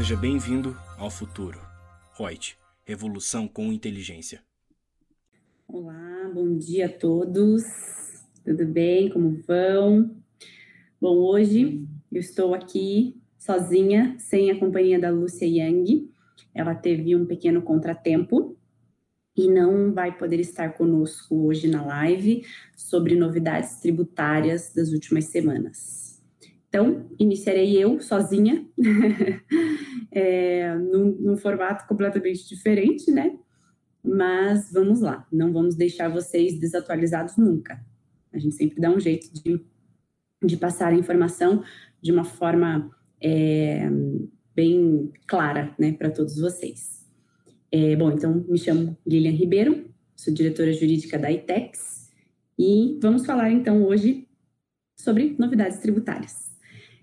Seja bem-vindo ao futuro. Reut, revolução com inteligência. Olá, bom dia a todos. Tudo bem? Como vão? Bom, hoje eu estou aqui sozinha, sem a companhia da Lúcia Yang. Ela teve um pequeno contratempo e não vai poder estar conosco hoje na live sobre novidades tributárias das últimas semanas. Então, iniciarei eu sozinha, é, num, num formato completamente diferente, né? Mas vamos lá, não vamos deixar vocês desatualizados nunca. A gente sempre dá um jeito de, de passar a informação de uma forma é, bem clara né, para todos vocês. É, bom, então me chamo Lilian Ribeiro, sou diretora jurídica da ITEX e vamos falar então hoje sobre novidades tributárias.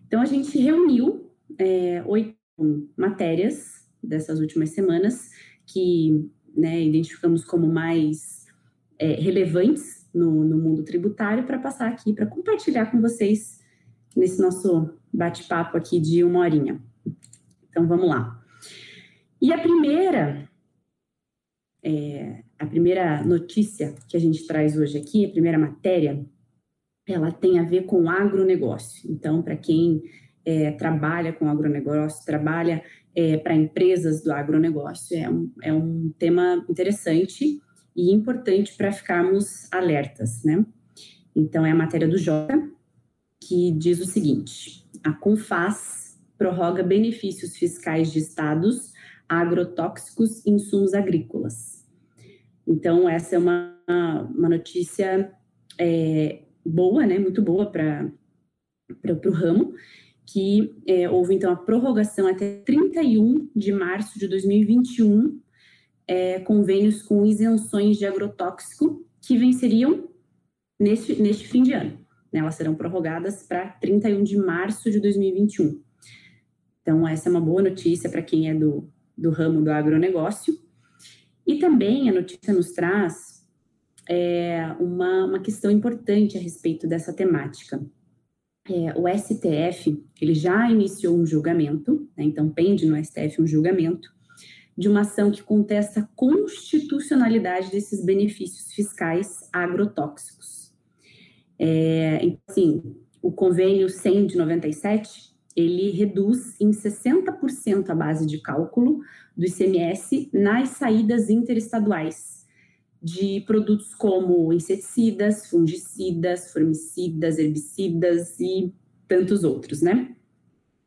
Então a gente reuniu é, oito matérias dessas últimas semanas que né, identificamos como mais é, relevantes no, no mundo tributário para passar aqui para compartilhar com vocês nesse nosso bate-papo aqui de uma horinha. Então vamos lá. E a primeira, é, a primeira notícia que a gente traz hoje aqui, a primeira matéria, ela tem a ver com agronegócio. Então, para quem é, trabalha com agronegócio, trabalha é, para empresas do agronegócio, é um, é um tema interessante e importante para ficarmos alertas, né? Então, é a matéria do Jota, que diz o seguinte: a Confaz prorroga benefícios fiscais de estados agrotóxicos e insumos agrícolas. Então, essa é uma, uma notícia é, boa, né, muito boa para o ramo, que é, houve então a prorrogação até 31 de março de 2021, é, convênios com isenções de agrotóxico que venceriam neste, neste fim de ano. Né, elas serão prorrogadas para 31 de março de 2021. Então, essa é uma boa notícia para quem é do, do ramo do agronegócio. E também a notícia nos traz é, uma, uma questão importante a respeito dessa temática. É, o STF ele já iniciou um julgamento, né, então pende no STF um julgamento de uma ação que contesta a constitucionalidade desses benefícios fiscais agrotóxicos. É, então, assim, o convênio 100 de 97, ele reduz em 60% a base de cálculo do ICMS nas saídas interestaduais de produtos como inseticidas, fungicidas, formicidas, herbicidas e tantos outros, né?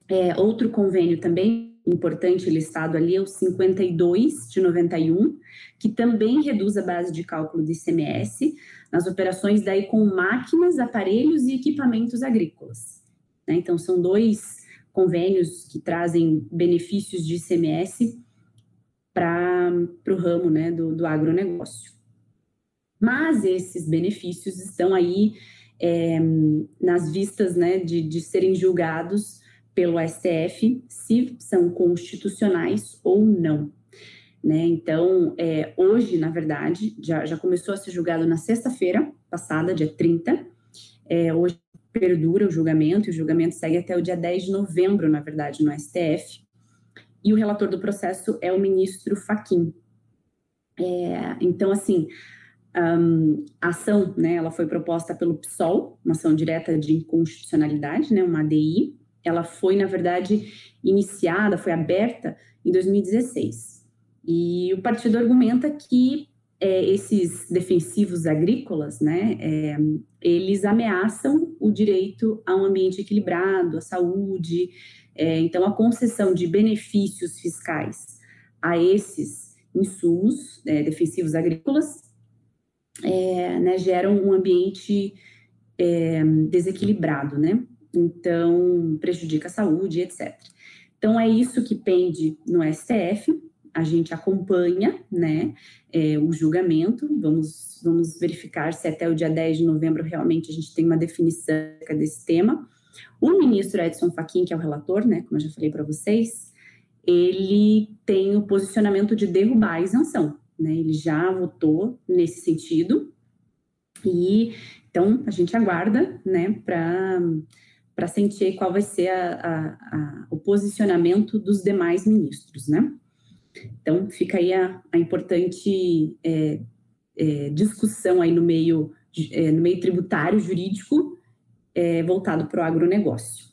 É, outro convênio também importante listado ali é o 52 de 91, que também reduz a base de cálculo do ICMS nas operações daí com máquinas, aparelhos e equipamentos agrícolas. Né? Então, são dois convênios que trazem benefícios de ICMS para o ramo né, do, do agronegócio. Mas esses benefícios estão aí é, nas vistas né, de, de serem julgados pelo STF se são constitucionais ou não. Né? Então, é, hoje, na verdade, já, já começou a ser julgado na sexta-feira passada, dia 30. É, hoje perdura o julgamento, e o julgamento segue até o dia 10 de novembro, na verdade, no STF. E o relator do processo é o ministro Faquim. É, então, assim, um, a ação, né, ela foi proposta pelo PSOL, uma ação direta de inconstitucionalidade, né, uma ADI. Ela foi, na verdade, iniciada, foi aberta em 2016. E o partido argumenta que é, esses defensivos agrícolas, né, é, eles ameaçam o direito a um ambiente equilibrado, à saúde. É, então, a concessão de benefícios fiscais a esses insumos é, defensivos agrícolas é, né, geram um ambiente é, desequilibrado, né? Então, prejudica a saúde, etc. Então, é isso que pende no STF, a gente acompanha né, é, o julgamento, vamos, vamos verificar se até o dia 10 de novembro realmente a gente tem uma definição desse tema. O ministro Edson Fachin, que é o relator, né, como eu já falei para vocês, ele tem o posicionamento de derrubar a isenção, né, ele já votou nesse sentido, e então a gente aguarda né, para para sentir qual vai ser a, a, a, o posicionamento dos demais ministros, né? Então, fica aí a, importante é, é, discussão aí no meio, é, no meio tributário, jurídico, é, voltado para o agronegócio.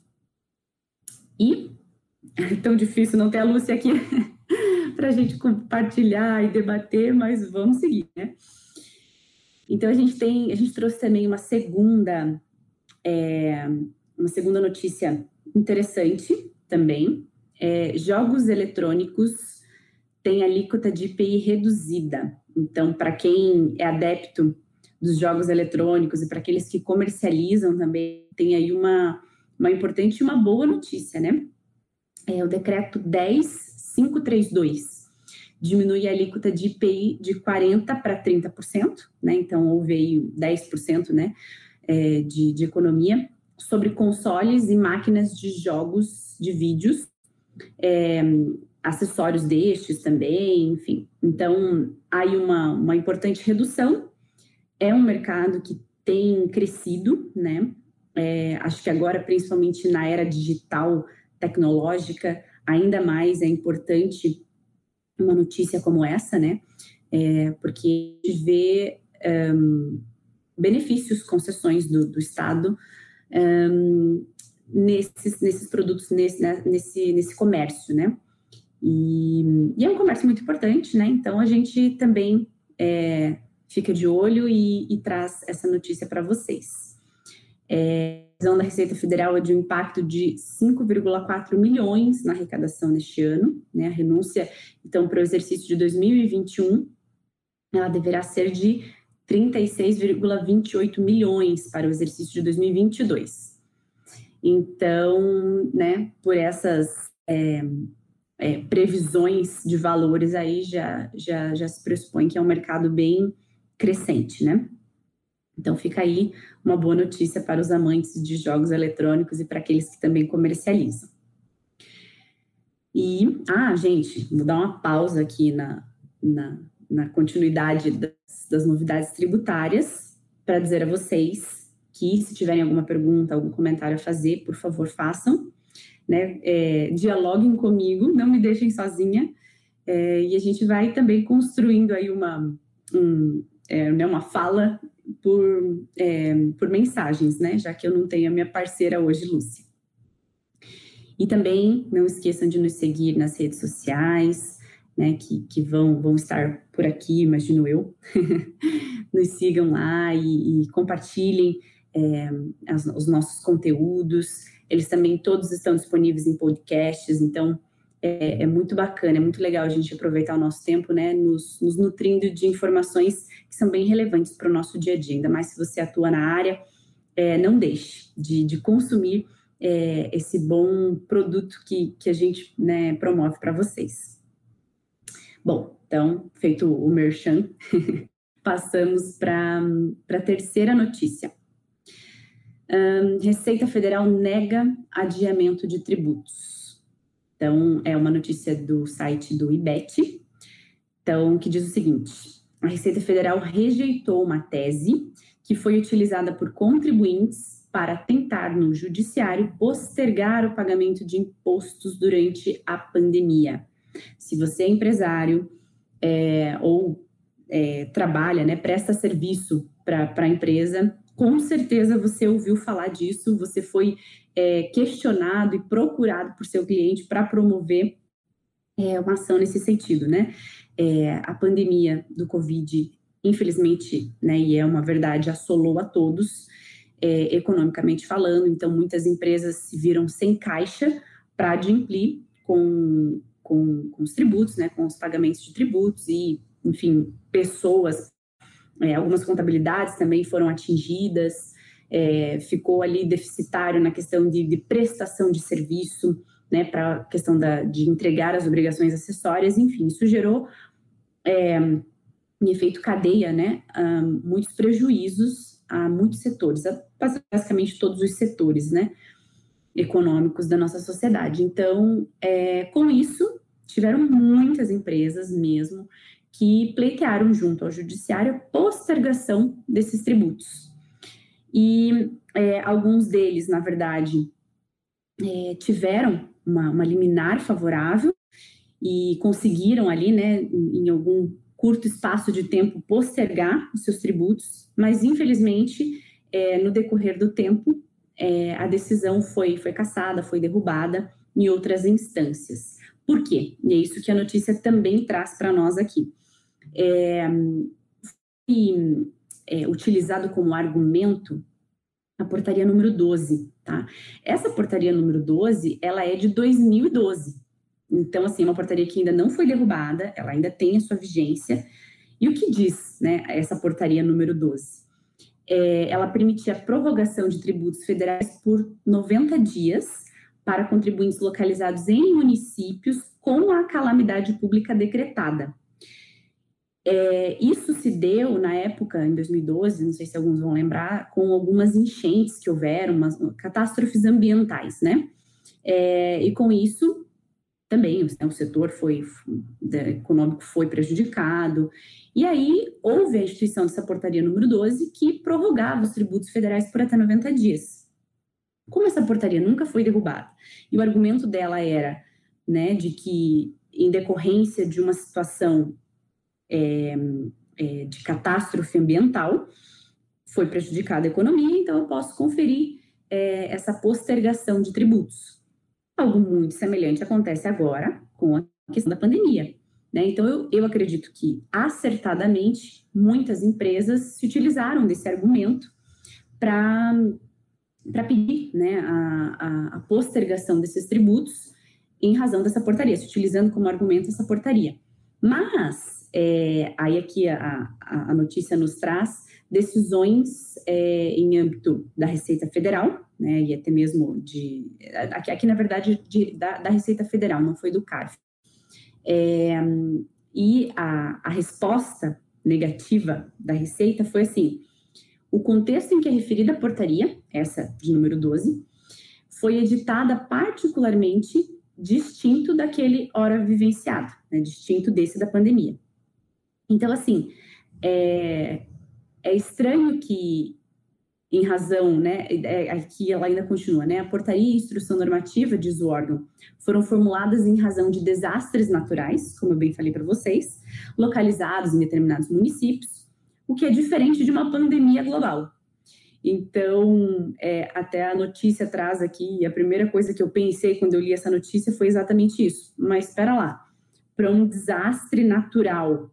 E é tão difícil não ter a Lúcia aqui para a gente compartilhar e debater, mas vamos seguir, né? Então a gente tem, a gente trouxe também uma segunda, é, uma segunda notícia interessante também. É, jogos eletrônicos têm alíquota de IPI reduzida. Então, para quem é adepto dos jogos eletrônicos e para aqueles que comercializam também, tem aí uma, uma importante e uma boa notícia, né? É o decreto 10532 diminui a alíquota de IPI de 40% para 30%, né? Então, houve aí 10% né, é, de, de economia sobre consoles e máquinas de jogos de vídeos, é, acessórios destes também, enfim. Então, aí uma, uma importante redução. É um mercado que tem crescido, né? É, acho que agora, principalmente na era digital, tecnológica, ainda mais é importante uma notícia como essa, né? É, porque a gente vê um, benefícios, concessões do, do Estado um, nesses, nesses produtos, nesse, né, nesse, nesse comércio, né? E, e, é um comércio muito importante, né? Então a gente também é, fica de olho e, e, traz essa notícia para vocês. É, previsão da Receita Federal é de um impacto de 5,4 milhões na arrecadação neste ano, né? A renúncia, então, para o exercício de 2021, ela deverá ser de 36,28 milhões para o exercício de 2022. Então, né, por essas é, é, previsões de valores aí, já, já, já se pressupõe que é um mercado bem crescente, né? Então fica aí uma boa notícia para os amantes de jogos eletrônicos e para aqueles que também comercializam. E, ah, gente, vou dar uma pausa aqui na, na, na continuidade das, das novidades tributárias para dizer a vocês que se tiverem alguma pergunta, algum comentário a fazer, por favor, façam. Né? É, dialoguem comigo, não me deixem sozinha. É, e a gente vai também construindo aí uma, um, é, né, uma fala por, é, por mensagens, né? Já que eu não tenho a minha parceira hoje, Lúcia. E também não esqueçam de nos seguir nas redes sociais, né? Que, que vão, vão estar por aqui, imagino eu. nos sigam lá e, e compartilhem é, as, os nossos conteúdos. Eles também todos estão disponíveis em podcasts, então é, é, muito bacana, é muito legal a gente aproveitar o nosso tempo, né, nos, nos nutrindo de informações que são bem relevantes para o nosso dia a dia, ainda mais se você atua na área, é, não deixe de, de consumir é, esse bom produto que, que a gente né, promove para vocês. Bom, então, feito o merchan, passamos para a terceira notícia. Um, Receita Federal nega adiamento de tributos. Então, é uma notícia do site do IBET, então, que diz o seguinte: a Receita Federal rejeitou uma tese que foi utilizada por contribuintes para tentar, no judiciário, postergar o pagamento de impostos durante a pandemia. Se você é empresário é, ou é, trabalha, né, presta serviço para a empresa, com certeza você ouviu falar disso, você foi é, questionado e procurado por seu cliente para promover é, uma ação nesse sentido, né? É, a pandemia do Covid, infelizmente, né, e é uma verdade, assolou a todos, é, economicamente falando, então muitas empresas se viram sem caixa para adimplir com, com, com, os tributos, né, com os pagamentos de tributos e, enfim, pessoas, é, algumas contabilidades também foram atingidas, é, ficou ali deficitário na questão de, de prestação de serviço, né, para a questão da, de entregar as obrigações acessórias, enfim, isso gerou, é, em efeito cadeia, né, muitos prejuízos a muitos setores, a basicamente todos os setores, né, econômicos da nossa sociedade. Então, é, com isso, tiveram muitas empresas mesmo que pleitearam junto ao judiciário a postergação desses tributos. E é, alguns deles, na verdade, é, tiveram uma, uma, liminar favorável e conseguiram ali, né, em, algum curto espaço de tempo, postergar os seus tributos, mas infelizmente, é, no decorrer do tempo, é, a decisão foi, foi cassada, foi derrubada em outras instâncias. Por quê? E é isso que a notícia também traz para nós aqui. É, é, utilizado como argumento a portaria número 12, tá? Essa portaria número 12, ela é de 2012. Então, assim, é uma portaria que ainda não foi derrubada, ela ainda tem a sua vigência. E o que diz, né, essa portaria número 12? É, ela permitia a prorrogação de tributos federais por 90 dias para contribuintes localizados em municípios com a calamidade pública decretada. É, isso se deu na época, em 2012, não sei se alguns vão lembrar, com algumas enchentes que houveram, umas catástrofes ambientais, né? É, e com isso, também né, o setor foi, econômico foi prejudicado. E aí houve a instituição dessa portaria número 12 que prorrogava os tributos federais por até 90 dias. Como essa portaria nunca foi derrubada, e o argumento dela era né, de que, em decorrência de uma situação é, é, de catástrofe ambiental, foi prejudicada a economia, então eu posso conferir é, essa postergação de tributos. Algo muito semelhante acontece agora com a questão da pandemia. Né? Então, eu, eu acredito que, acertadamente, muitas empresas se utilizaram desse argumento para para pedir né, a, a, a, postergação desses tributos em razão dessa portaria, se utilizando como argumento essa portaria. Mas, é, aí aqui a, a, notícia nos traz decisões é, em âmbito da Receita Federal, né, e até mesmo de. Aqui, aqui na verdade, de, da, da, Receita Federal, não foi do CARF. É, e a, a resposta negativa da Receita foi assim: o contexto em que é referida a portaria, essa de número 12, foi editada particularmente distinto daquele hora vivenciado, né, distinto desse da pandemia. Então, assim, é, é estranho que, em razão, né, é, aqui ela ainda continua, né, a portaria e instrução normativa, diz o órgão, foram formuladas em razão de desastres naturais, como eu bem falei para vocês, localizados em determinados municípios, o que é diferente de uma pandemia global. Então, é, até a notícia traz aqui, a primeira coisa que eu pensei quando eu li essa notícia foi exatamente isso. Mas espera lá, para um desastre natural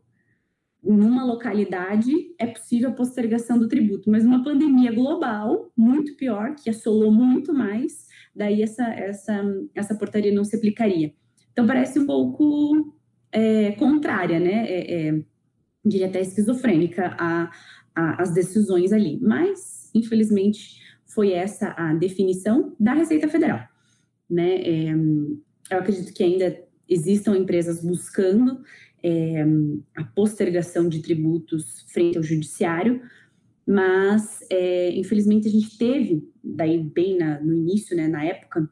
numa localidade é possível a postergação do tributo, mas uma pandemia global, muito pior, que assolou muito mais, daí essa, essa, essa portaria não se aplicaria. Então, parece um pouco é, contrária, né? É, é, diria até esquizofrênica, a, a, as decisões ali. Mas, infelizmente, foi essa a definição da Receita Federal. Né? É, eu acredito que ainda existam empresas buscando é, a postergação de tributos frente ao judiciário, mas é, infelizmente a gente teve, daí bem na, no início, né, na época,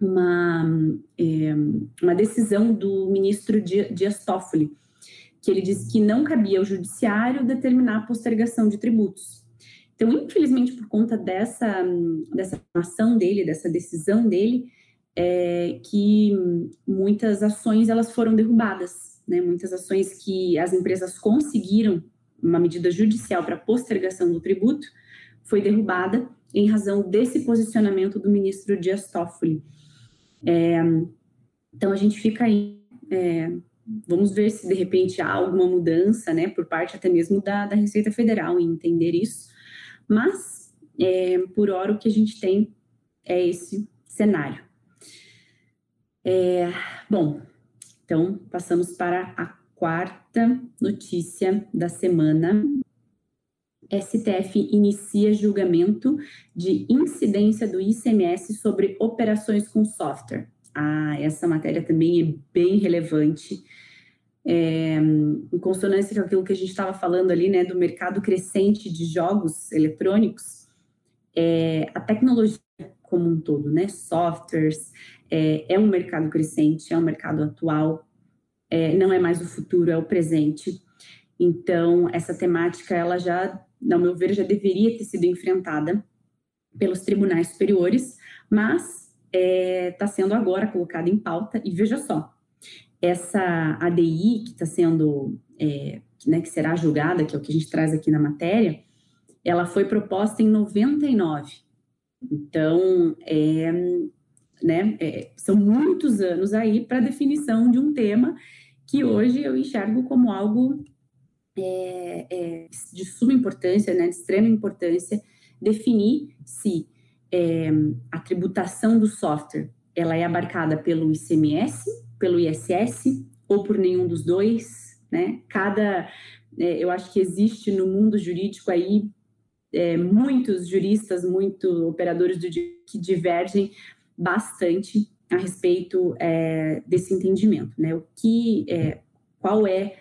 uma, é, uma decisão do ministro Dias Toffoli, que ele disse que não cabia ao judiciário determinar a postergação de tributos. Então, infelizmente, por conta dessa, dessa ação dele, dessa decisão dele, é, que muitas ações elas foram derrubadas, né? Muitas ações que as empresas conseguiram uma medida judicial para postergação do tributo foi derrubada em razão desse posicionamento do ministro Dias Toffoli. É, então a gente fica aí é, Vamos ver se de repente há alguma mudança, né, por parte até mesmo da, da Receita Federal em entender isso. Mas, é, por hora, o que a gente tem é esse cenário. É, bom, então passamos para a quarta notícia da semana. STF inicia julgamento de incidência do ICMS sobre operações com software. Ah, essa matéria também é bem relevante, é, em consonância com aquilo que a gente estava falando ali, né, do mercado crescente de jogos eletrônicos, é, a tecnologia como um todo, né, softwares, é, é um mercado crescente, é um mercado atual, é, não é mais o futuro, é o presente. Então, essa temática, ela já, ao meu ver, já deveria ter sido enfrentada pelos tribunais superiores, mas está é, tá sendo agora colocada em pauta, e veja só, essa ADI que está sendo, é, né, que será julgada, que é o que a gente traz aqui na matéria, ela foi proposta em 99. Então, é, né, é, são muitos anos aí para definição de um tema que hoje eu enxergo como algo é, é, de suma importância, né, de extrema importância, definir se é, a tributação do software ela é abarcada pelo ICMS, pelo ISS ou por nenhum dos dois, né? Cada, é, eu acho que existe no mundo jurídico aí é, muitos juristas, muitos operadores do, que divergem bastante a respeito é, desse entendimento, né? O que, é, qual é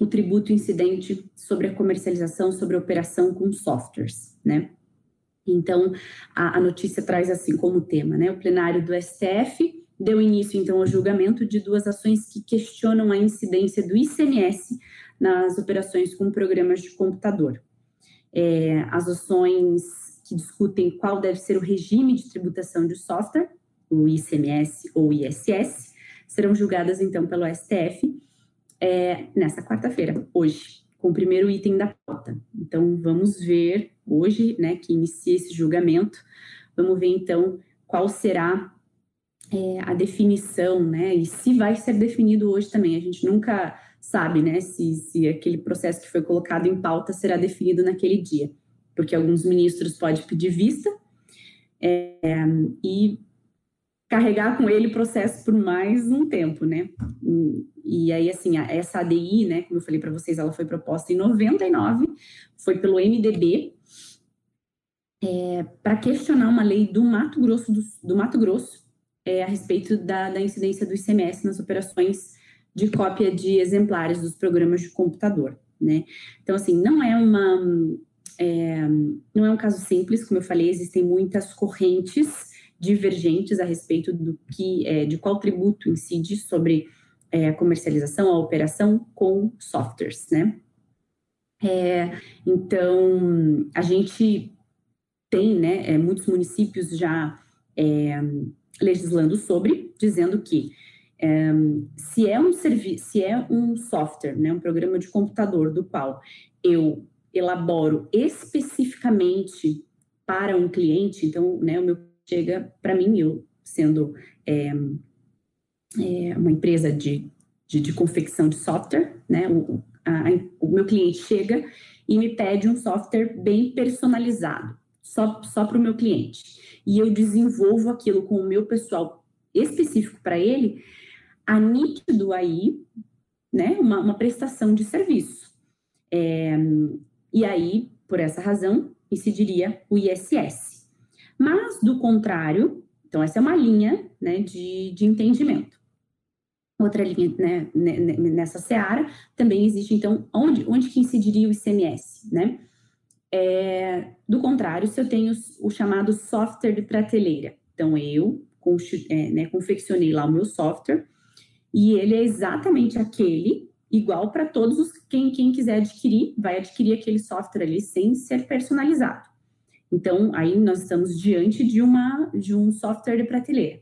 o tributo incidente sobre a comercialização, sobre a operação com softwares, né? Então, a, a notícia traz assim como tema, né? O plenário do STF deu início, então, ao julgamento de duas ações que questionam a incidência do ICMS nas operações com programas de computador. É, as ações que discutem qual deve ser o regime de tributação de software, o ICMS ou ISS, serão julgadas, então, pelo STF é, nessa quarta-feira, hoje, com o primeiro item da pauta. Então, vamos ver hoje, né, que inicia esse julgamento, vamos ver então qual será é, a definição, né, e se vai ser definido hoje também. A gente nunca sabe, né, se, se aquele processo que foi colocado em pauta será definido naquele dia, porque alguns ministros podem pedir vista é, e carregar com ele o processo por mais um tempo, né? E, e aí, assim, essa ADI, né, como eu falei para vocês, ela foi proposta em 99, foi pelo MDB, é, para questionar uma lei do Mato Grosso, do, do Mato Grosso é, a respeito da, da incidência do ICMS nas operações de cópia de exemplares dos programas de computador, né? Então, assim, não é uma... É, não é um caso simples, como eu falei, existem muitas correntes divergentes a respeito do que, é, de qual tributo incide sobre é, a comercialização, a operação com softwares, né? É, então, a gente tem, né, é, muitos municípios já é, legislando sobre, dizendo que é, se é um serviço, se é um software, né, um programa de computador do qual eu elaboro especificamente para um cliente, então, né, o meu chega para mim, eu sendo é, é, uma empresa de, de, de, confecção de software, né? O, a, o meu cliente chega e me pede um software bem personalizado, só, só para o meu cliente. E eu desenvolvo aquilo com o meu pessoal específico para ele, a nítido aí, né, uma, uma prestação de serviço. É, e aí, por essa razão, incidiria o ISS. Mas, do contrário, então essa é uma linha né, de, de entendimento. Outra linha né, nessa seara também existe, então, onde, onde que incidiria o ICMS, né? É, do contrário, se eu tenho o chamado software de prateleira, então eu é, né, confeccionei lá o meu software e ele é exatamente aquele, igual para todos os quem, quem quiser adquirir, vai adquirir aquele software ali sem ser personalizado. Então, aí nós estamos diante de, uma, de um software de prateleira.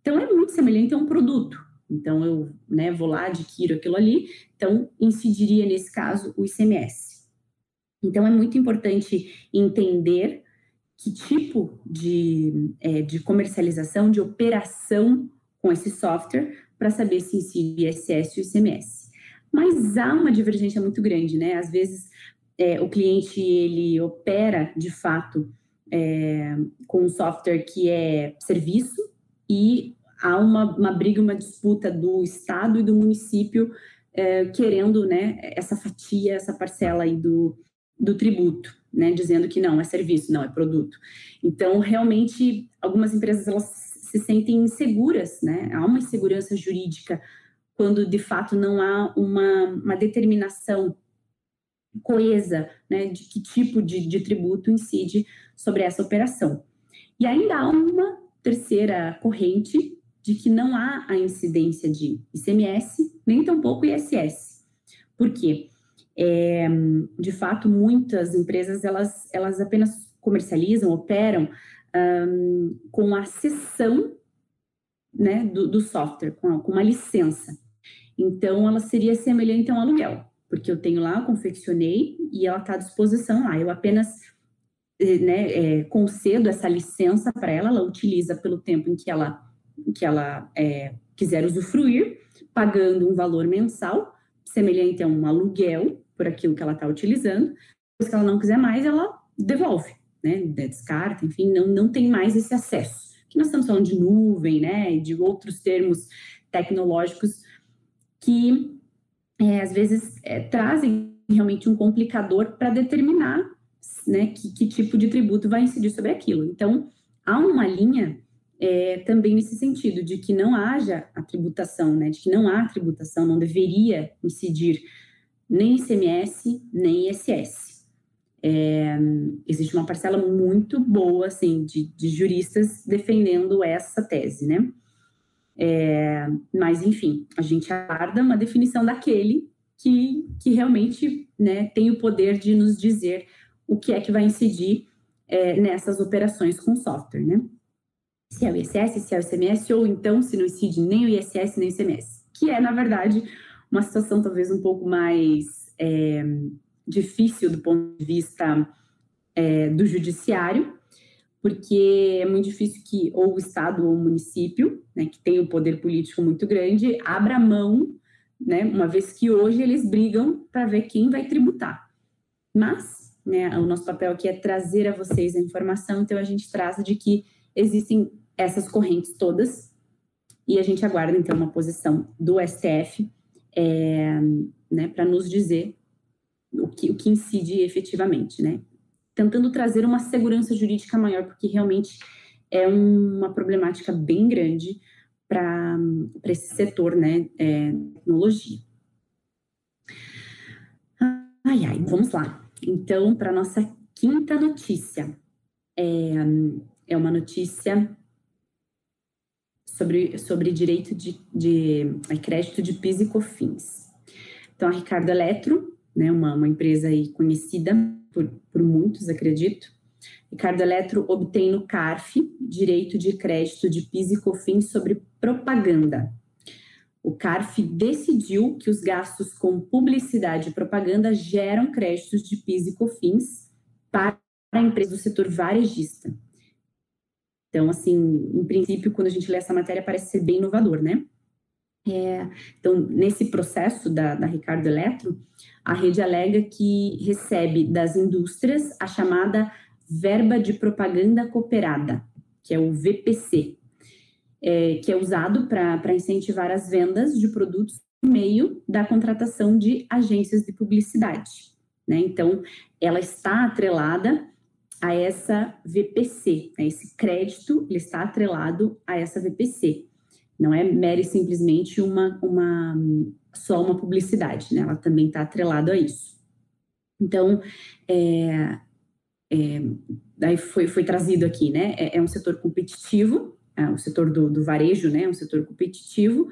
Então, é muito semelhante a um produto. Então, eu né, vou lá, adquiro aquilo ali. Então, incidiria, nesse caso, o ICMS. Então, é muito importante entender que tipo de, é, de comercialização, de operação com esse software, para saber se incide ISS e o ICMS. Mas há uma divergência muito grande, né? Às vezes é, o cliente ele opera de fato é, com um software que é serviço e há uma, uma briga, uma disputa do Estado e do município é, querendo né, essa fatia, essa parcela aí do, do tributo, né, dizendo que não, é serviço, não, é produto. Então, realmente, algumas empresas elas se sentem inseguras, né, há uma insegurança jurídica quando de fato não há uma, uma determinação coesa né, de que tipo de, de tributo incide sobre essa operação. E ainda há uma terceira corrente de que não há a incidência de ICMS, nem tampouco ISS. Por quê? É, de fato, muitas empresas, elas, elas apenas comercializam, operam um, com a cessão né, do, do software, com, com uma licença. Então, ela seria semelhante a um aluguel, porque eu tenho lá, eu confeccionei e ela está à disposição lá. Eu apenas eh, né, é, concedo essa licença para ela, ela utiliza pelo tempo em que ela, que ela é, quiser usufruir, pagando um valor mensal, semelhante a um aluguel por aquilo que ela está utilizando. Que ela não quiser mais, ela devolve, né, descarta, enfim, não, não tem mais esse acesso. Que nós estamos falando de nuvem, né, de outros termos tecnológicos que é, às vezes é, trazem realmente um complicador para determinar né, que, que, tipo de tributo vai incidir sobre aquilo. Então, há uma linha é, também nesse sentido, de que não haja a tributação, né, de que não há tributação, não deveria incidir nem ICMS, nem ISS. É, existe uma parcela muito boa, assim, de, de juristas defendendo essa tese, né? É, mas, enfim, a gente aguarda uma definição daquele que, que realmente né, tem o poder de nos dizer o que é que vai incidir é, nessas operações com software, né? Se é o ISS, se é o ICMS, ou então se não incide nem o ISS nem o ICMS, que é, na verdade, uma situação talvez um pouco mais é, difícil do ponto de vista é, do judiciário, porque é muito difícil que ou o Estado ou o município, né, que tem um poder político muito grande, abra mão, né, uma vez que hoje eles brigam para ver quem vai tributar. Mas, né, o nosso papel aqui é trazer a vocês a informação, então a gente traz de que existem essas correntes todas, e a gente aguarda, então, uma posição do STF é, né, para nos dizer o que, o que incide efetivamente, né? tentando trazer uma segurança jurídica maior, porque realmente é uma problemática bem grande para esse setor, né, é, tecnologia. Ai, ai, vamos lá. Então, para nossa quinta notícia, é, é uma notícia sobre, sobre direito de, de, de crédito de PIS e COFINS. Então, a Ricardo Eletro, né, uma, uma empresa aí conhecida por, por muitos, acredito. Ricardo Eletro obtém no CARF direito de crédito de PIS e COFINS sobre propaganda. O CARF decidiu que os gastos com publicidade e propaganda geram créditos de PIS e COFINS para a empresa do setor varejista. Então, assim, em princípio, quando a gente lê essa matéria, parece ser bem inovador, né? É, então, nesse processo da, da Ricardo Eletro, a rede alega que recebe das indústrias a chamada verba de propaganda cooperada, que é o VPC, é, que é usado para incentivar as vendas de produtos por meio da contratação de agências de publicidade. Né? Então, ela está atrelada a essa VPC, né? esse crédito ele está atrelado a essa VPC. Não é mera e simplesmente uma, uma só uma publicidade, né? Ela também está atrelada a isso. Então, é, é, daí foi, foi trazido aqui, né? É, é um setor competitivo, é, o setor do, do, varejo, né? É um setor competitivo,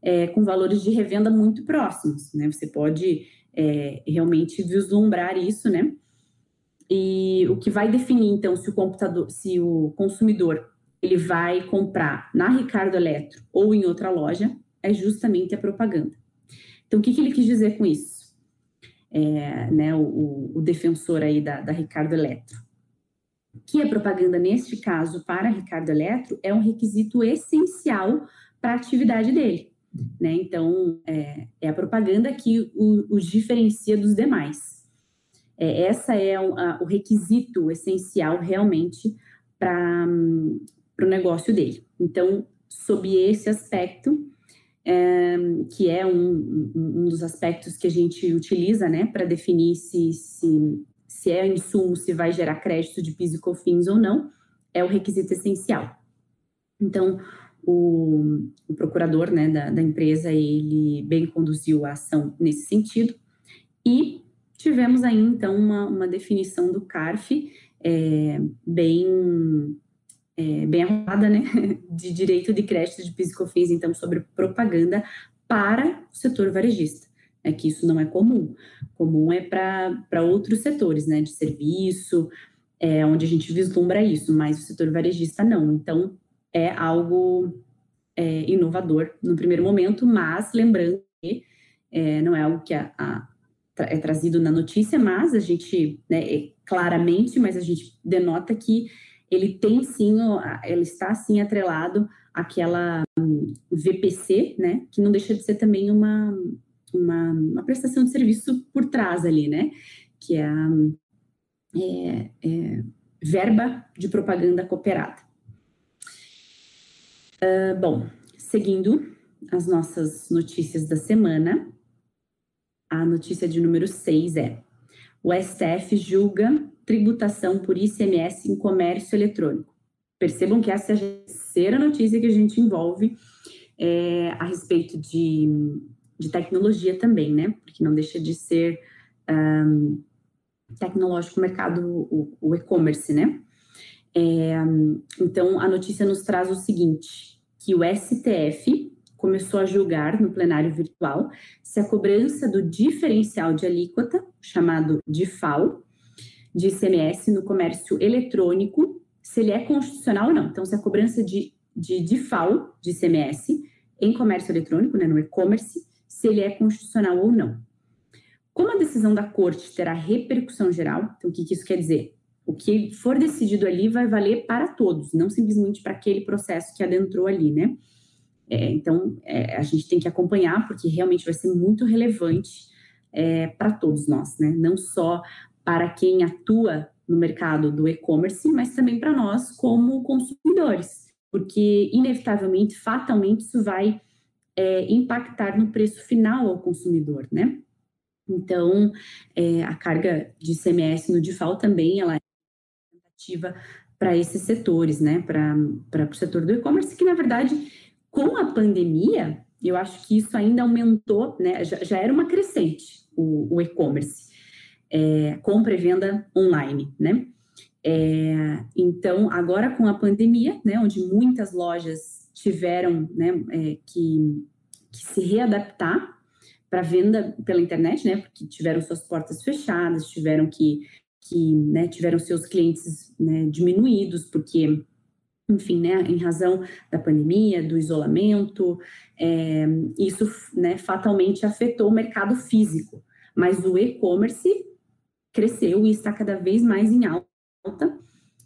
é, com valores de revenda muito próximos, né? Você pode é, realmente vislumbrar isso, né? E o que vai definir, então, se o computador, se o consumidor ele vai comprar na Ricardo Eletro ou em outra loja, é justamente a propaganda. Então, o que, que ele quis dizer com isso? É, né, o, o, defensor aí da, da Ricardo Eletro. Que a propaganda, neste caso, para Ricardo Eletro, é um requisito essencial para a atividade dele. Né? Então, é, é a propaganda que o, os diferencia dos demais. É, essa é o, a, o requisito essencial realmente para para o negócio dele. Então, sob esse aspecto, é, que é um, um, dos aspectos que a gente utiliza né, para definir se, se, se é insumo, se vai gerar crédito de PIS e COFINS ou não, é o requisito essencial. Então, o, o procurador né, da, da, empresa, ele bem conduziu a ação nesse sentido, e tivemos aí, então, uma, uma definição do CARF é, bem é, bem arrumada, né, de direito de crédito de psicofins, então, sobre propaganda para o setor varejista. É que isso não é comum. Comum é para outros setores, né, de serviço, é, onde a gente vislumbra isso, mas o setor varejista não. Então, é algo é, inovador no primeiro momento, mas lembrando que é, não é algo que a, a, é trazido na notícia, mas a gente, né, é claramente, mas a gente denota que ele tem sim, ele está sim atrelado àquela hum, VPC, né, que não deixa de ser também uma, uma, uma prestação de serviço por trás ali, né, que é a é, é, verba de propaganda cooperada. Uh, bom, seguindo as nossas notícias da semana, a notícia de número 6 é: o STF julga tributação por ICMS em comércio eletrônico. Percebam que essa é a terceira notícia que a gente envolve é, a respeito de, de tecnologia também, né? Porque não deixa de ser um, tecnológico o mercado, o, o e-commerce, né? É, então, a notícia nos traz o seguinte, que o STF começou a julgar no plenário virtual se a cobrança do diferencial de alíquota, chamado DIFAL, de ICMS no comércio eletrônico, se ele é constitucional ou não. Então, se a cobrança de, de DIFAL, de ICMS, em comércio eletrônico, né, no e-commerce, se ele é constitucional ou não. Como a decisão da corte terá repercussão geral, então o que, que isso quer dizer? O que for decidido ali vai valer para todos, não simplesmente para aquele processo que adentrou ali, né? É, então, é, a gente tem que acompanhar, porque realmente vai ser muito relevante é, para todos nós, né? Não só para quem atua no mercado do e-commerce, mas também para nós como consumidores, porque inevitavelmente, fatalmente, isso vai é, impactar no preço final ao consumidor, né? Então, é, a carga de ICMS no DIFAL também ela é representativa para esses setores, né? Para o setor do e-commerce, que na verdade, com a pandemia, eu acho que isso ainda aumentou, né? Já, já era uma crescente o, o e-commerce, é, compra e venda online, né? É, então, agora com a pandemia, né, onde muitas lojas tiveram né, é, que, que se readaptar para venda pela internet, né? Porque tiveram suas portas fechadas, tiveram que, que né, tiveram seus clientes né, diminuídos, porque, enfim, né, em razão da pandemia, do isolamento, é, isso né, fatalmente afetou o mercado físico. Mas o e-commerce cresceu e está cada vez mais em alta.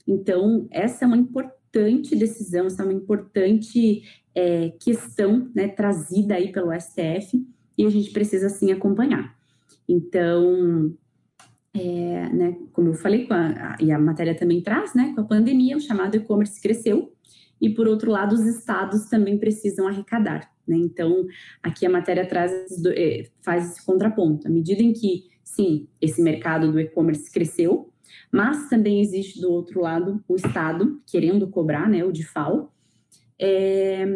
Então, essa é uma importante decisão, essa é uma importante é, questão né, trazida aí pelo STF e a gente precisa sim acompanhar. Então, é, né, como eu falei, a, e a matéria também traz, né, com a pandemia, o chamado e-commerce cresceu, e por outro lado, os estados também precisam arrecadar. Né? Então, aqui a matéria traz, é, faz esse contraponto. À medida em que, sim, esse mercado do e-commerce cresceu, mas também existe do outro lado o Estado querendo cobrar, né, o DIFAL, é,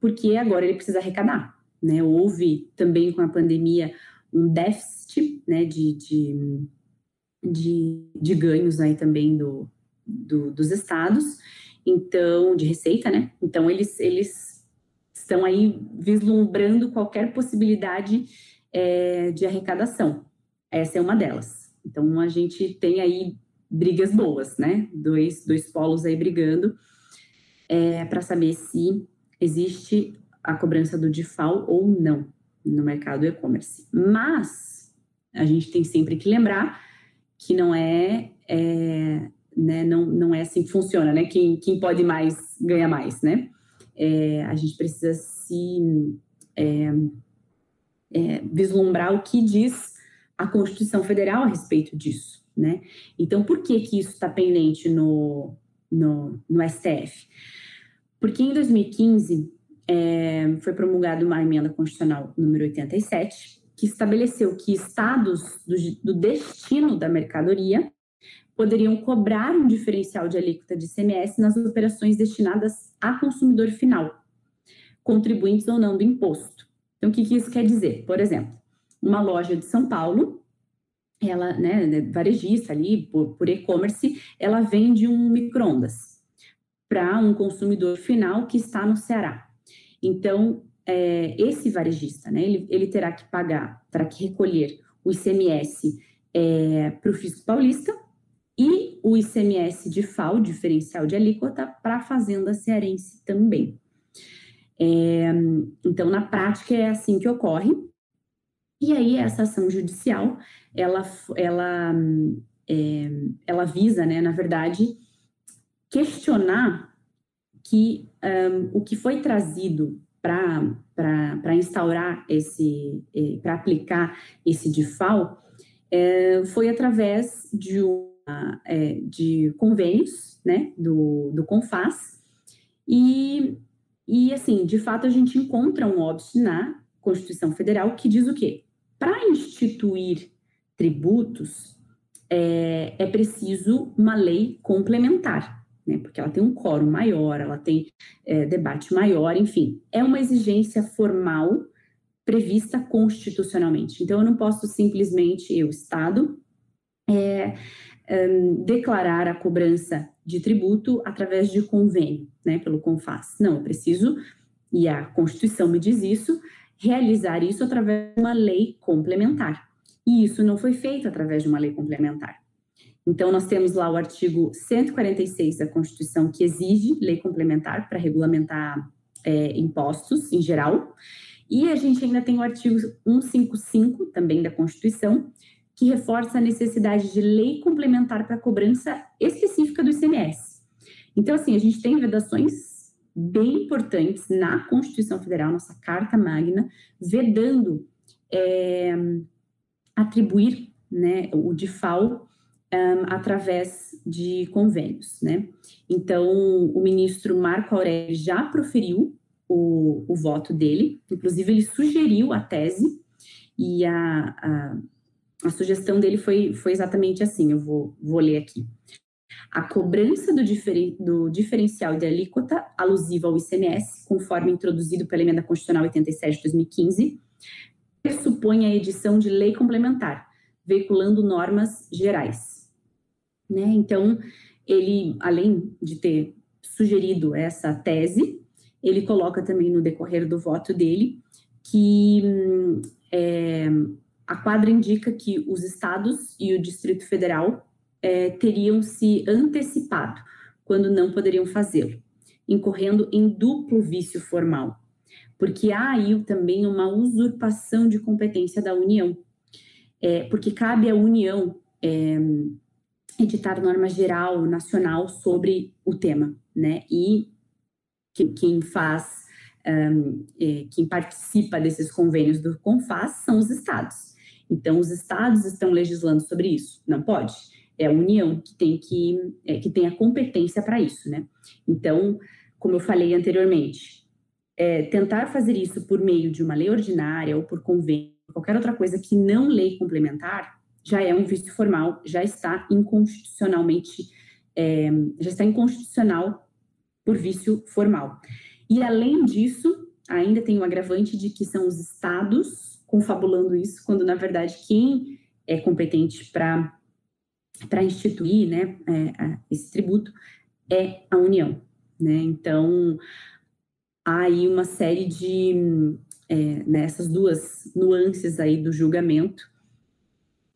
porque agora ele precisa arrecadar. Né? Houve também com a pandemia um déficit né, de, de, de, de ganhos aí também do, do, dos estados, então, de receita, né? Então, eles, eles estão aí vislumbrando qualquer possibilidade é, de arrecadação. Essa é uma delas. Então, a gente tem aí brigas boas, né? Dois, dois polos aí brigando é, para saber se existe a cobrança do DIFAL ou não no mercado e-commerce. Mas a gente tem sempre que lembrar que não é, é né, não, não é assim que funciona, né? Quem, quem pode mais ganha mais, né? É, a gente precisa se é, é, vislumbrar o que diz a Constituição Federal a respeito disso, né? Então, por que que isso está pendente no, no, no STF? Porque em 2015 é, foi promulgada uma emenda constitucional número 87, que estabeleceu que estados do, do destino da mercadoria poderiam cobrar um diferencial de alíquota de ICMS nas operações destinadas a consumidor final, contribuintes ou não do imposto. Então, o que, que isso quer dizer? Por exemplo, uma loja de São Paulo, ela, né, varejista ali, por, por e-commerce, ela vende um micro-ondas para um consumidor final que está no Ceará. Então, é, esse varejista, né, ele, ele, terá que pagar, terá que recolher o ICMS é, para o fisco paulista e o ICMS de FAO, diferencial de alíquota, para a fazenda cearense também. É, então, na prática, é assim que ocorre. E aí, essa ação judicial, ela, ela, é, ela visa, né, na verdade, questionar que um, o que foi trazido para instaurar esse, para aplicar esse DIFAL, é, foi através de, uma, é, de convênios, né, do, do CONFAS, e, e, assim, de fato, a gente encontra um óbice na Constituição Federal que diz o quê? Para instituir tributos, é, é preciso uma lei complementar, né? Porque ela tem um quórum maior, ela tem é, debate maior, enfim, é uma exigência formal prevista constitucionalmente. Então, eu não posso simplesmente, eu, Estado, é, um, declarar a cobrança de tributo através de convênio, né, pelo CONFAS. Não, eu preciso, e a Constituição me diz isso, realizar isso através de uma lei complementar. E isso não foi feito através de uma lei complementar. Então, nós temos lá o artigo 146 da Constituição, que exige lei complementar para regulamentar é, impostos em geral. E a gente ainda tem o artigo 155 também da Constituição, que reforça a necessidade de lei complementar para cobrança específica do ICMS. Então, assim, a gente tem vedações bem importantes na Constituição Federal, nossa Carta Magna, vedando é, atribuir né, o DIFAL um, através de convênios, né? Então, o ministro Marco Aurélio já proferiu o, o voto dele, inclusive ele sugeriu a tese, e a, a a sugestão dele foi, foi exatamente assim, eu vou, vou ler aqui. A cobrança do, diferen, do diferencial de alíquota alusiva ao ICMS, conforme introduzido pela Emenda Constitucional 87 de 2015, pressupõe a edição de lei complementar, veiculando normas gerais. Né? Então, ele, além de ter sugerido essa tese, ele coloca também no decorrer do voto dele que hum, é, a quadra indica que os estados e o Distrito Federal é, teriam se antecipado quando não poderiam fazê-lo, incorrendo em duplo vício formal, porque há aí também uma usurpação de competência da União, é, porque cabe à União é, editar norma geral nacional sobre o tema, né? E quem faz, um, é, quem participa desses convênios do CONFAS são os estados. Então, os estados estão legislando sobre isso. Não pode. É a União que tem, que, é, que tem a competência para isso, né? Então, como eu falei anteriormente, é, tentar fazer isso por meio de uma lei ordinária ou por convênio, qualquer outra coisa que não lei complementar, já é um vício formal, já está inconstitucionalmente, é, já está inconstitucional por vício formal. E além disso, ainda tem o agravante de que são os estados confabulando isso, quando na verdade quem é competente para para instituir, né, é, esse tributo é a União, né? Então há aí uma série de é, nessas né, duas nuances aí do julgamento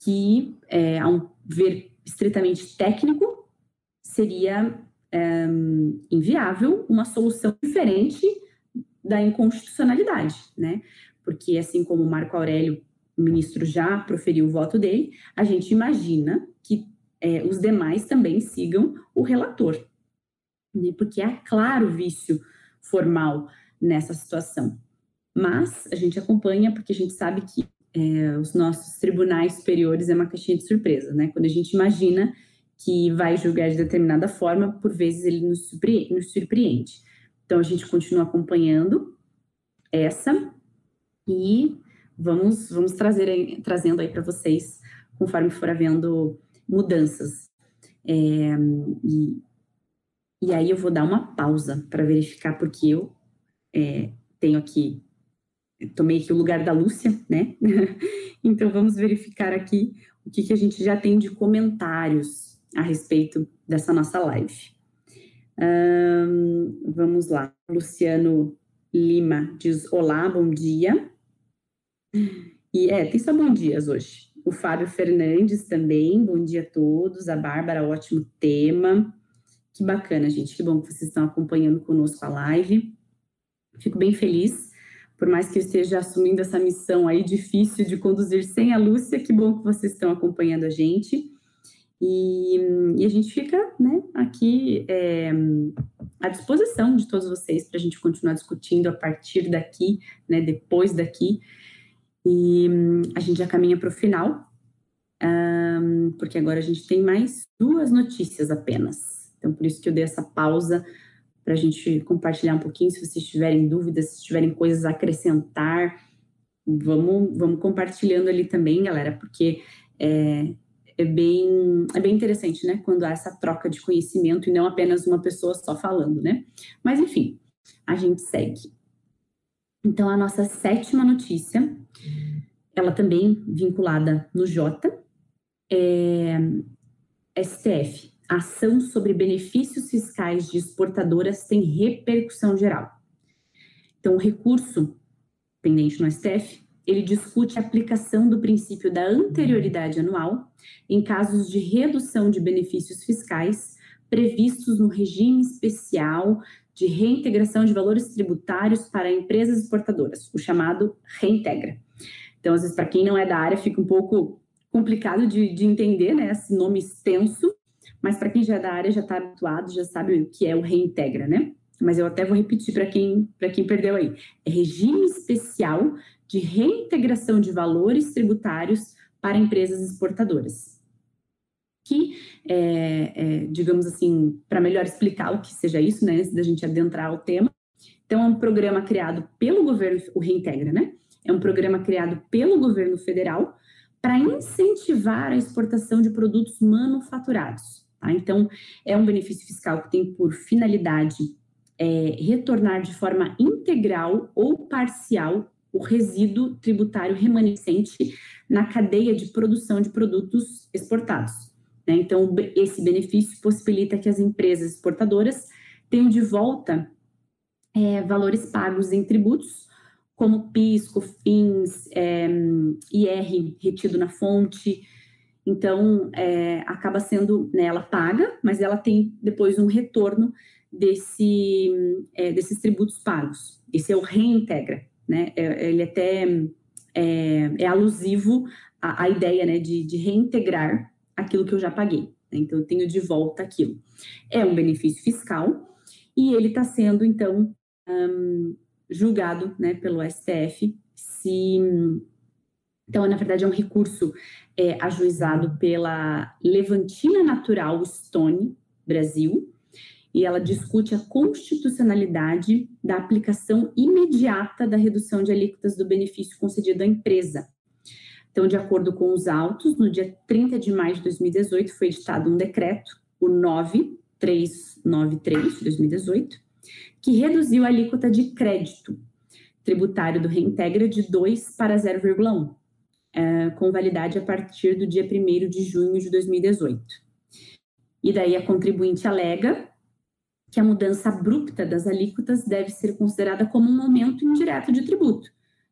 que, é, a um ver estritamente técnico, seria é, inviável uma solução diferente da inconstitucionalidade, né? porque assim como Marco Aurélio, o ministro, já proferiu o voto dele, a gente imagina que é, os demais também sigam o relator, né? porque há claro vício formal nessa situação. Mas a gente acompanha porque a gente sabe que é, os nossos tribunais superiores é uma caixinha de surpresa, né? Quando a gente imagina que vai julgar de determinada forma, por vezes ele nos surpreende. Nos surpreende. Então a gente continua acompanhando essa e vamos, vamos trazer, trazendo aí para vocês conforme for havendo mudanças. É, e, e aí eu vou dar uma pausa para verificar, porque eu é, tenho aqui, tomei aqui o lugar da Lúcia, né? então vamos verificar aqui o que, que a gente já tem de comentários a respeito dessa nossa live. Um, vamos lá, Luciano Lima diz: Olá, bom dia. E é, tem só bom dias hoje. O Fábio Fernandes também, bom dia a todos. A Bárbara, ótimo tema. Que bacana, gente. Que bom que vocês estão acompanhando conosco a live. Fico bem feliz, por mais que eu esteja assumindo essa missão aí difícil de conduzir sem a Lúcia, que bom que vocês estão acompanhando a gente. E, e a gente fica né, aqui é, à disposição de todos vocês para a gente continuar discutindo a partir daqui, né, depois daqui. E a gente já caminha para o final, um, porque agora a gente tem mais duas notícias apenas. Então, por isso que eu dei essa pausa para a gente compartilhar um pouquinho. Se vocês tiverem dúvidas, se tiverem coisas a acrescentar, vamos, vamos compartilhando ali também, galera, porque é, é, bem, é bem interessante, né? Quando há essa troca de conhecimento e não apenas uma pessoa só falando, né? Mas, enfim, a gente segue. Então, a nossa sétima notícia, ela também vinculada no J, é STF ação sobre benefícios fiscais de exportadoras tem repercussão geral. Então, o recurso pendente no STF, ele discute a aplicação do princípio da anterioridade anual em casos de redução de benefícios fiscais previstos no regime especial de reintegração de valores tributários para empresas exportadodoras, o chamado reintegra. Então, às vezes, para quem não é da área, fica um pouco complicado de, de entender, né, esse nome extenso, mas para quem já é da área, já está habituado, já sabe o que é o reintegra, né? Mas eu até vou repetir para quem, quem perdeu aí. É regime especial de reintegração de valores tributários para empresas exportadoras. Que, é, é, digamos assim, para melhor explicar o que seja isso, né, antes da gente adentrar o tema, então é um programa criado pelo governo, o Reintegra, né? É um programa criado pelo governo federal para incentivar a exportação de produtos manufaturados. Tá? Então, é um benefício fiscal que tem por finalidade é, retornar de forma integral ou parcial o resíduo tributário remanescente na cadeia de produção de produtos exportados. Né? Então, esse benefício possibilita que as empresas exportadoras tenham de volta é, valores pagos em tributos, como PIS, COFINS, é, IR retido na fonte, então, é, acaba sendo, né, ela paga, mas ela tem depois um retorno desse, é, desses tributos pagos. Esse é o reintegra, né? É, ele até é, é alusivo à, à, ideia, né, de, de reintegrar aquilo que eu já paguei. Né? Então, eu tenho de volta aquilo. É um benefício fiscal e ele está sendo, então, julgado, né, pelo STF se então, na verdade, é um recurso é, ajuizado pela Levantina Natural Stone Brasil, e ela discute a constitucionalidade da aplicação imediata da redução de alíquotas do benefício concedido à empresa. Então, de acordo com os autos, no dia 30 de maio de 2018 foi editado um decreto, o 9393 de 2018, que reduziu a alíquota de crédito tributário do Reintegra de 2 para 0,1 é, com validade a partir do dia 1 de junho de 2018. E daí a contribuinte alega que a mudança abrupta das alíquotas deve ser considerada como um aumento indireto de tributo,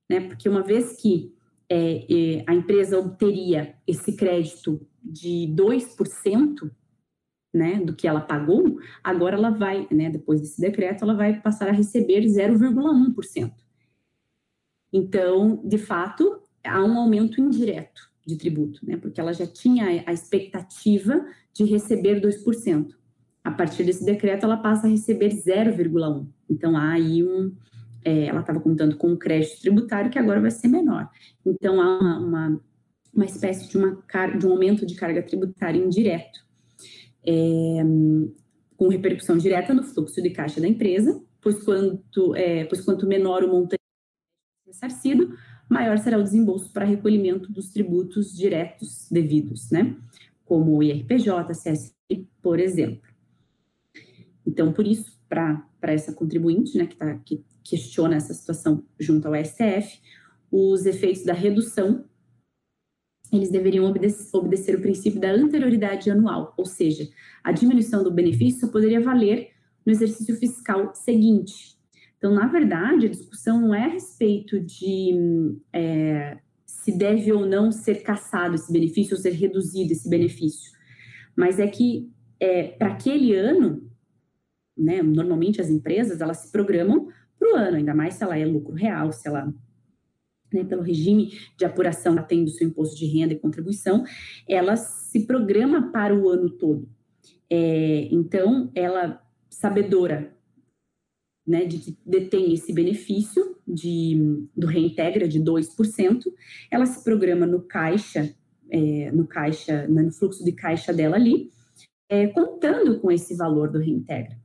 né? Porque uma vez que é, é, a empresa obteria esse crédito de 2%, né, do que ela pagou, agora ela vai, né, depois desse decreto, ela vai passar a receber 0,1%. Então, de fato, há um aumento indireto de tributo, né? Porque ela já tinha a expectativa de receber 2%. A partir desse decreto, ela passa a receber 0,1%. Então, há aí um. É, ela estava contando com um crédito tributário que agora vai ser menor. Então, há uma, uma, uma espécie de, uma, de um aumento de carga tributária indireto, é, com repercussão direta no fluxo de caixa da empresa, pois quanto, é, pois quanto menor o montante ressarcido, maior será o desembolso para recolhimento dos tributos diretos devidos, né? Como o IRPJ, CSI, por exemplo. Então, por isso, para essa contribuinte, né, que, tá, que questiona essa situação junto ao STF, os efeitos da redução, eles deveriam obedecer, obedecer o princípio da anterioridade anual, ou seja, a diminuição do benefício só poderia valer no exercício fiscal seguinte, então, na verdade, a discussão não é a respeito de é, se deve ou não ser caçado esse benefício ou ser reduzido esse benefício, mas é que é, para aquele ano, né, normalmente as empresas elas se programam para o ano, ainda mais se ela é lucro real, se ela né, pelo regime de apuração ela do seu imposto de renda e contribuição, ela se programa para o ano todo. É, então, ela, sabedora né, de que detém esse benefício de, do reintegra de 2%, ela se programa no caixa, é, no caixa, né, no fluxo de caixa dela ali, é, contando com esse valor do reintegra.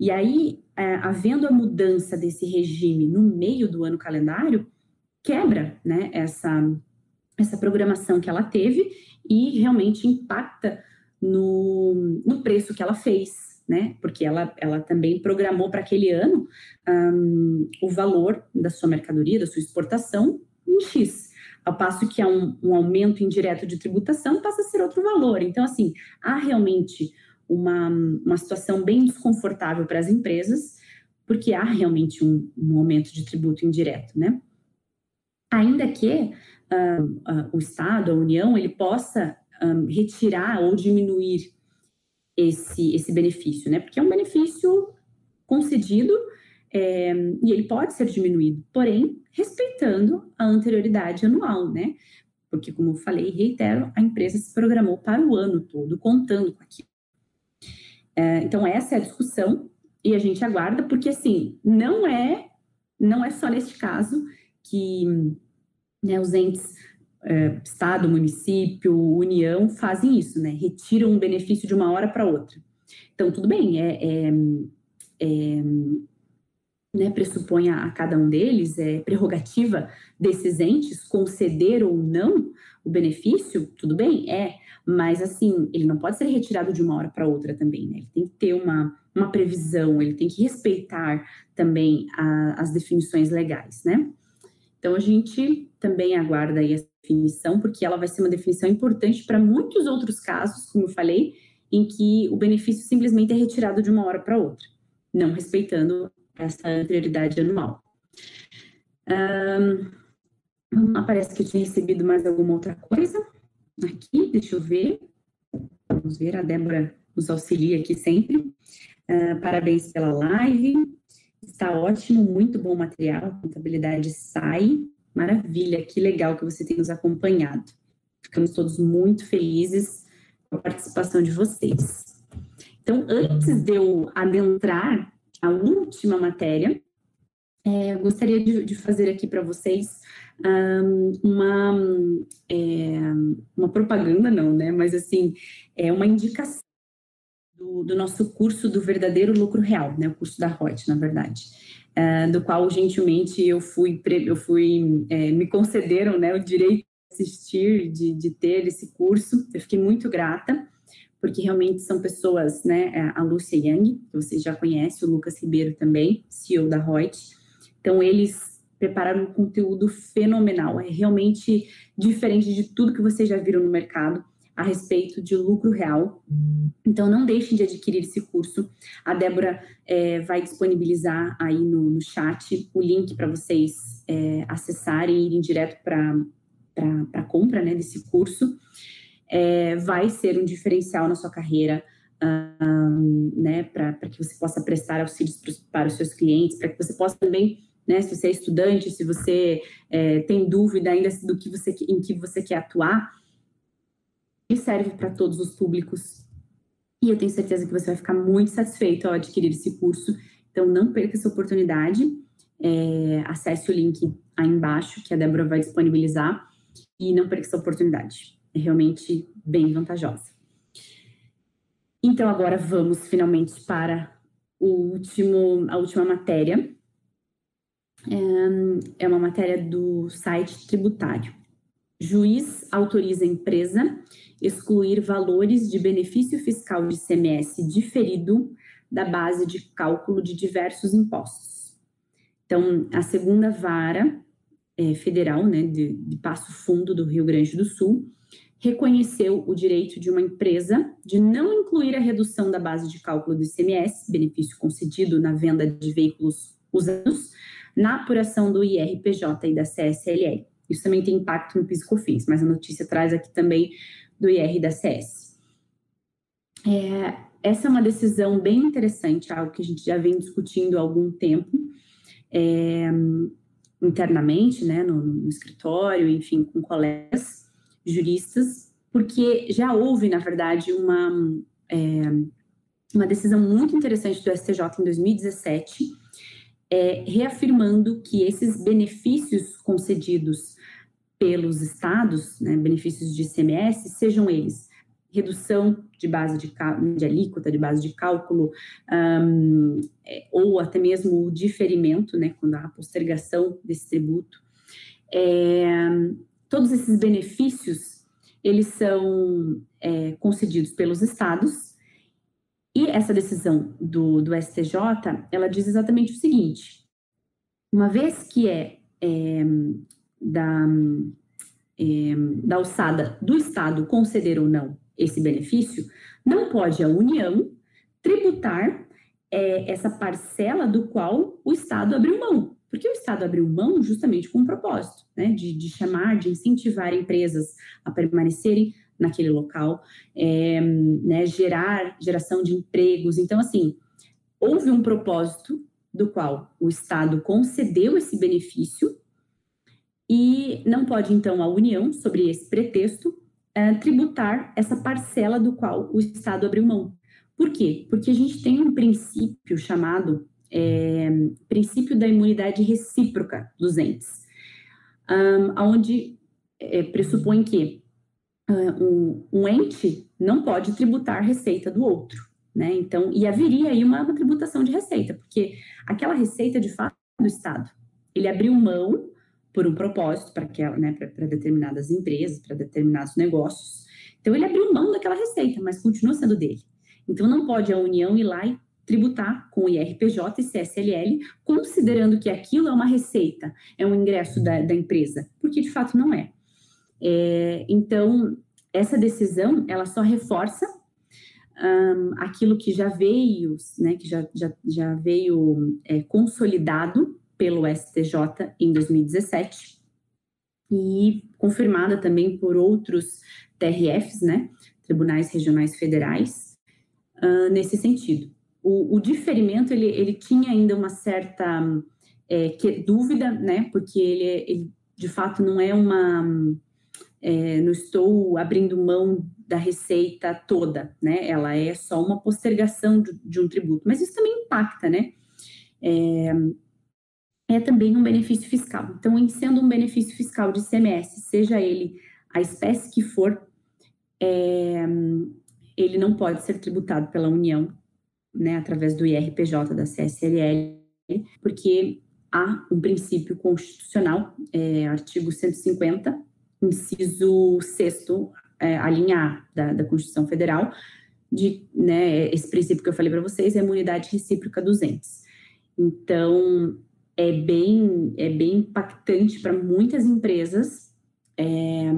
E aí, é, havendo a mudança desse regime no meio do ano calendário, quebra né, essa, essa programação que ela teve e realmente impacta no, no preço que ela fez, né? Porque ela, ela também programou para aquele ano um, o valor da sua mercadoria, da sua exportação, em X. Ao passo que há um, um aumento indireto de tributação, passa a ser outro valor. Então, assim, há realmente uma, uma situação bem desconfortável para as empresas, porque há realmente um, um aumento de tributo indireto, né? ainda que uh, uh, o Estado, a União, ele possa um, retirar ou diminuir esse, esse benefício, né? Porque é um benefício concedido é, e ele pode ser diminuído, porém, respeitando a anterioridade anual, né? Porque, como eu falei e reitero, a empresa se programou para o ano todo, contando com aquilo. É, então, essa é a discussão e a gente aguarda, porque, assim, não é, não é só neste caso que né, os entes é, Estado, município, União fazem isso, né? Retiram um benefício de uma hora para outra. Então, tudo bem, é, é, é né, pressupõe a, a, cada um deles, é prerrogativa desses entes conceder ou não o benefício, tudo bem, é, mas assim, ele não pode ser retirado de uma hora para outra também, né? Ele tem que ter uma, uma previsão, ele tem que respeitar também a, as definições legais, né? Então, a gente também aguarda aí essa definição, porque ela vai ser uma definição importante para muitos outros casos, como eu falei, em que o benefício simplesmente é retirado de uma hora para outra, não respeitando essa prioridade anual. Um, parece que eu tinha recebido mais alguma outra coisa aqui, deixa eu ver. Vamos ver, a Débora nos auxilia aqui sempre. Uh, parabéns pela live. Está ótimo, muito bom material, contabilidade sai. Maravilha, que legal que você tem nos acompanhado. Ficamos todos muito felizes com a participação de vocês. Então, antes de eu adentrar a última matéria, é, eu gostaria de, de fazer aqui para vocês um, uma, é, uma propaganda, não, né? Mas assim, é uma indicação do, do, nosso curso do verdadeiro lucro real, né, o curso da Reut, na verdade, uh, do qual gentilmente eu fui, eu fui, é, me concederam, né, o direito de assistir, de, de ter esse curso. Eu fiquei muito grata, porque realmente são pessoas, né, é, a Lúcia Yang, que vocês já conhecem, o Lucas Ribeiro também, CEO da Reut. Então eles prepararam um conteúdo fenomenal, é realmente diferente de tudo que vocês já viram no mercado a respeito de lucro real. Então, não deixem de adquirir esse curso. A Débora é, vai disponibilizar aí no, no chat o link para vocês é, acessarem e irem direto para a compra né, desse curso. É, vai ser um diferencial na sua carreira, um, né, para que você possa prestar auxílios para os seus clientes, para que você possa também né, se você é estudante, se você é, tem dúvida ainda do que você, em que você quer atuar, e serve para todos os públicos. E eu tenho certeza que você vai ficar muito satisfeito ao adquirir esse curso. Então, não perca essa oportunidade. É, acesse o link aí embaixo, que a Débora vai disponibilizar, e não perca essa oportunidade. É realmente bem vantajosa. Então, agora vamos finalmente para último, a última matéria. É, é uma matéria do site tributário. Juiz autoriza a empresa excluir valores de benefício fiscal de CMS diferido da base de cálculo de diversos impostos. Então, a segunda vara é, federal, né, de, de Passo Fundo do Rio Grande do Sul, reconheceu o direito de uma empresa de não incluir a redução da base de cálculo do ICMS, benefício concedido na venda de veículos usados, na apuração do IRPJ e da CSLL. Isso também tem impacto no PIS/COFINS, mas a notícia traz aqui também do IR da CS. É, essa é uma decisão bem interessante, algo que a gente já vem discutindo há algum tempo. é, internamente, né, no, no, escritório, enfim, com colegas juristas, porque já houve, na verdade, uma, é, uma decisão muito interessante do STJ em 2017, é, reafirmando que esses benefícios concedidos pelos estados, né, benefícios de ICMS, sejam eles redução de base de, de alíquota, de base de cálculo, um, é, ou até mesmo o diferimento, né, quando há postergação desse tributo. É, todos esses benefícios, eles são é, concedidos pelos estados, e essa decisão do, do STJ, ela diz exatamente o seguinte, uma vez que é, é da, é, da alçada do Estado conceder ou não esse benefício, não pode a União tributar é, essa parcela do qual o Estado abriu mão. Porque o Estado abriu mão justamente com um propósito, né, de, de chamar, de incentivar empresas a permanecerem naquele local, é, né, gerar geração de empregos. Então, assim, houve um propósito do qual o Estado concedeu esse benefício e não pode, então, a União, sobre esse pretexto, é, tributar essa parcela do qual o Estado abriu mão. Por quê? Porque a gente tem um princípio chamado é, princípio da imunidade recíproca dos entes, um, onde é, pressupõe que um, um, ente não pode tributar receita do outro, né? Então, e haveria aí uma, uma tributação de receita, porque aquela receita de fato é do Estado. Ele abriu mão por um propósito para né, determinadas empresas, para determinados negócios. Então ele abriu mão daquela receita, mas continua sendo dele. Então não pode a União ir lá e tributar com IRPJ e CSLL, considerando que aquilo é uma receita, é um ingresso da, da empresa, porque de fato não é. é então essa decisão ela só reforça um, aquilo que já veio, né, que já, já, já veio é, consolidado pelo STJ em 2017 e confirmada também por outros TRFs, né, Tribunais Regionais Federais, uh, nesse sentido. O, o, diferimento, ele, ele tinha ainda uma certa é, que, dúvida, né, porque ele, ele, de fato não é uma... É, não estou abrindo mão da receita toda, né, ela é só uma postergação de, de um tributo, mas isso também impacta, né, é, é também um benefício fiscal. Então, em sendo um benefício fiscal de ICMS, seja ele a espécie que for, é, ele não pode ser tributado pela União, né, através do IRPJ da CSLL, porque há um princípio constitucional, é, artigo 150, inciso 6 é, a linha A da, da Constituição Federal, de, né, esse princípio que eu falei para vocês é a imunidade recíproca dos entes. Então, é bem, é bem impactante para muitas empresas é,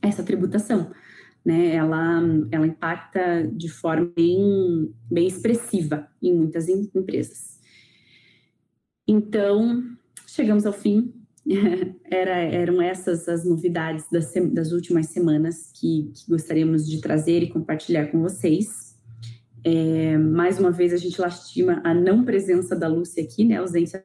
essa tributação. Né? Ela, ela impacta de forma bem, bem expressiva em muitas em, empresas. Então, chegamos ao fim. Era, eram essas as novidades das, das últimas semanas que, que gostaríamos de trazer e compartilhar com vocês. É, mais uma vez, a gente lastima a não presença da Lúcia aqui, né? A ausência.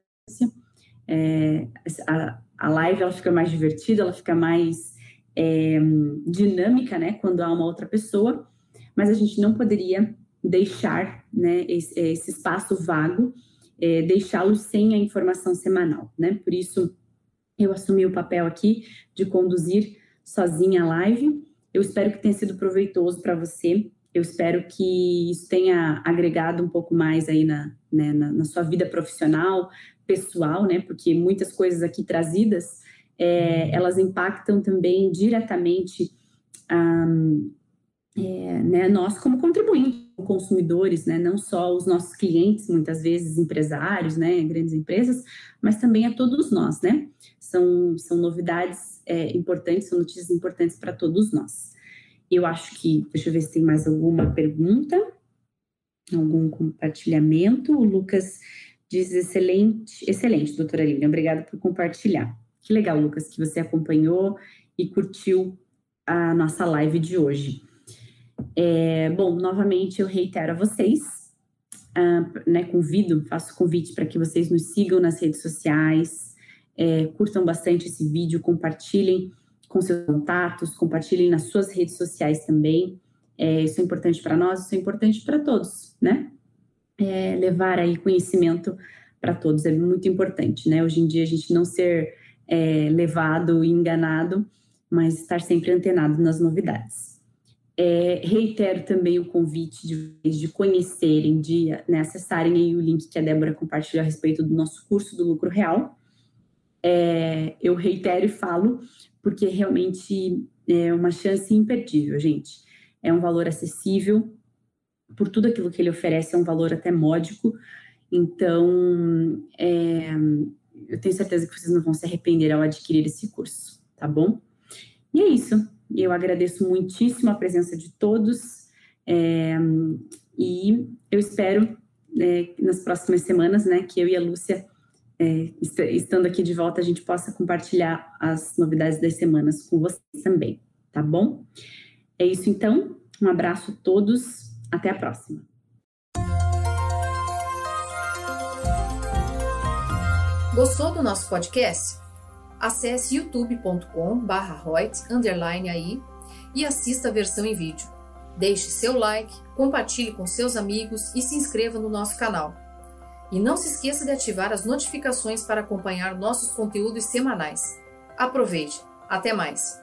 É, a, a live ela fica mais divertida, ela fica mais é, dinâmica, né? Quando há uma outra pessoa, mas a gente não poderia deixar, né? Esse, esse espaço vago, é, deixá-lo sem a informação semanal, né? Por isso, eu assumi o papel aqui de conduzir sozinha a live. Eu espero que tenha sido proveitoso para você eu espero que isso tenha agregado um pouco mais aí na, né, na, na, sua vida profissional, pessoal, né? Porque muitas coisas aqui trazidas, é, elas impactam também diretamente um, é, né, nós como contribuintes, consumidores, né? Não só os nossos clientes, muitas vezes empresários, né? Grandes empresas, mas também a todos nós, né? São, são novidades é, importantes, são notícias importantes para todos nós. Eu acho que, deixa eu ver se tem mais alguma pergunta, algum compartilhamento. O Lucas diz excelente, excelente, doutora Lilian, obrigada por compartilhar. Que legal, Lucas, que você acompanhou e curtiu a nossa live de hoje. É, bom, novamente eu reitero a vocês uh, né, convido, faço convite para que vocês nos sigam nas redes sociais, é, curtam bastante esse vídeo, compartilhem com seus contatos, compartilhem nas suas redes sociais também. É, isso é importante para nós, isso é importante para todos, né? É, levar aí conhecimento para todos é muito importante, né? Hoje em dia a gente não ser é, levado e enganado, mas estar sempre antenado nas novidades. É, reitero também o convite de, de conhecerem, de né, acessarem o link que a Débora compartilhou a respeito do nosso curso do lucro real. É, eu reitero e falo porque realmente é uma chance imperdível, gente. É um valor acessível, por tudo aquilo que ele oferece, é um valor até módico. Então, é, eu tenho certeza que vocês não vão se arrepender ao adquirir esse curso, tá bom? E é isso. Eu agradeço muitíssimo a presença de todos é, e eu espero é, nas próximas semanas, né, que eu e a Lúcia, é, estando aqui de volta, a gente possa compartilhar as novidades das semanas com vocês também, tá bom? É isso então. Um abraço a todos. Até a próxima. Gostou do nosso podcast? Acesse youtube.com barra aí e assista a versão em vídeo. Deixe seu like, compartilhe com seus amigos e se inscreva no nosso canal. E não se esqueça de ativar as notificações para acompanhar nossos conteúdos semanais. Aproveite! Até mais!